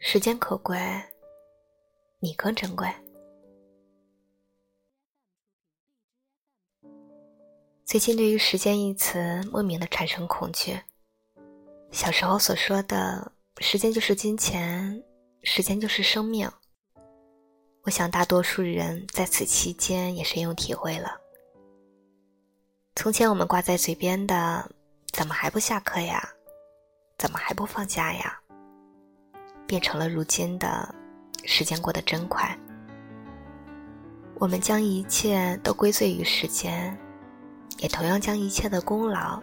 时间可贵，你更珍贵。最近对于“时间”一词莫名的产生恐惧。小时候所说的“时间就是金钱，时间就是生命”，我想大多数人在此期间也深有体会了。从前我们挂在嘴边的“怎么还不下课呀？怎么还不放假呀？”变成了如今的“时间过得真快”。我们将一切都归罪于时间。也同样将一切的功劳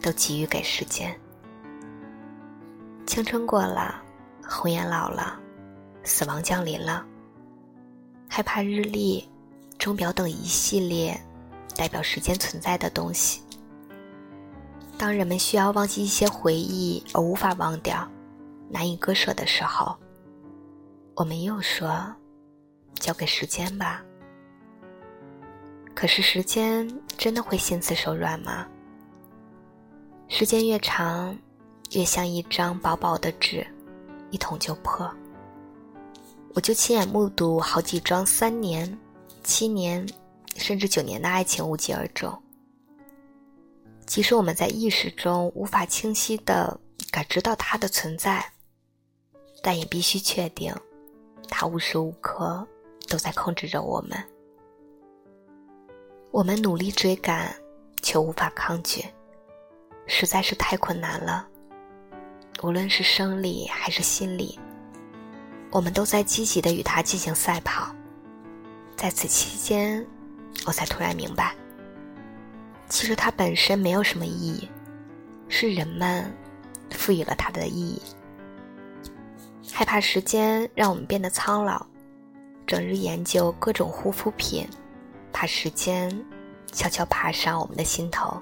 都给予给时间。青春过了，红颜老了，死亡降临了。害怕日历、钟表等一系列代表时间存在的东西。当人们需要忘记一些回忆而无法忘掉、难以割舍的时候，我们又说：“交给时间吧。”可是时间真的会心慈手软吗？时间越长，越像一张薄薄的纸，一捅就破。我就亲眼目睹好几桩三年、七年，甚至九年的爱情无疾而终。即使我们在意识中无法清晰的感知到它的存在，但也必须确定，它无时无刻都在控制着我们。我们努力追赶，却无法抗拒，实在是太困难了。无论是生理还是心理，我们都在积极的与它进行赛跑。在此期间，我才突然明白，其实它本身没有什么意义，是人们赋予了它的意义。害怕时间让我们变得苍老，整日研究各种护肤品。怕时间悄悄爬上我们的心头，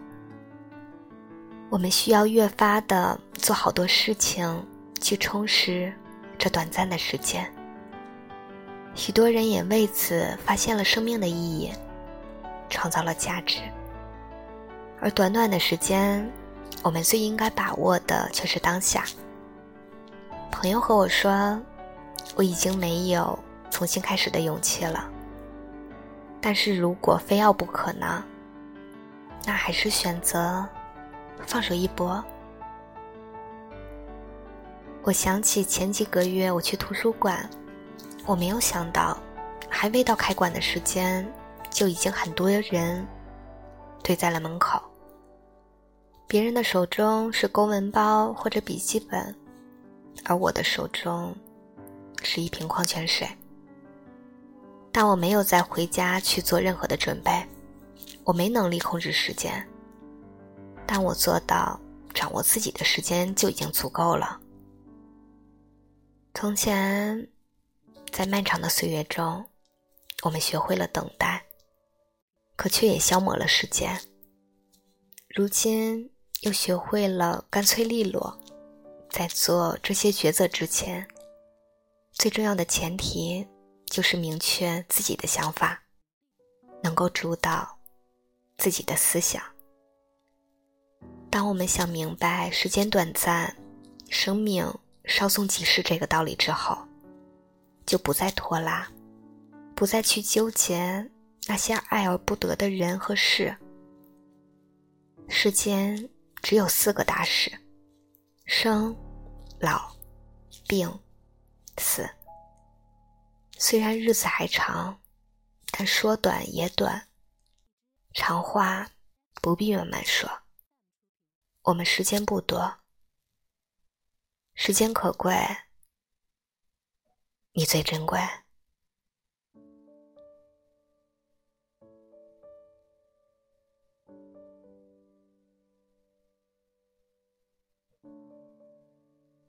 我们需要越发的做好多事情去充实这短暂的时间。许多人也为此发现了生命的意义，创造了价值。而短短的时间，我们最应该把握的却是当下。朋友和我说，我已经没有重新开始的勇气了。但是如果非要不可呢？那还是选择放手一搏。我想起前几个月我去图书馆，我没有想到，还未到开馆的时间，就已经很多人堆在了门口。别人的手中是公文包或者笔记本，而我的手中是一瓶矿泉水。但我没有再回家去做任何的准备，我没能力控制时间，但我做到掌握自己的时间就已经足够了。从前，在漫长的岁月中，我们学会了等待，可却也消磨了时间。如今又学会了干脆利落，在做这些抉择之前，最重要的前提。就是明确自己的想法，能够主导自己的思想。当我们想明白时间短暂、生命稍纵即逝这个道理之后，就不再拖拉，不再去纠结那些爱而不得的人和事。世间只有四个大事：生、老、病、死。虽然日子还长，但说短也短。长话不必慢慢说。我们时间不多，时间可贵，你最珍贵。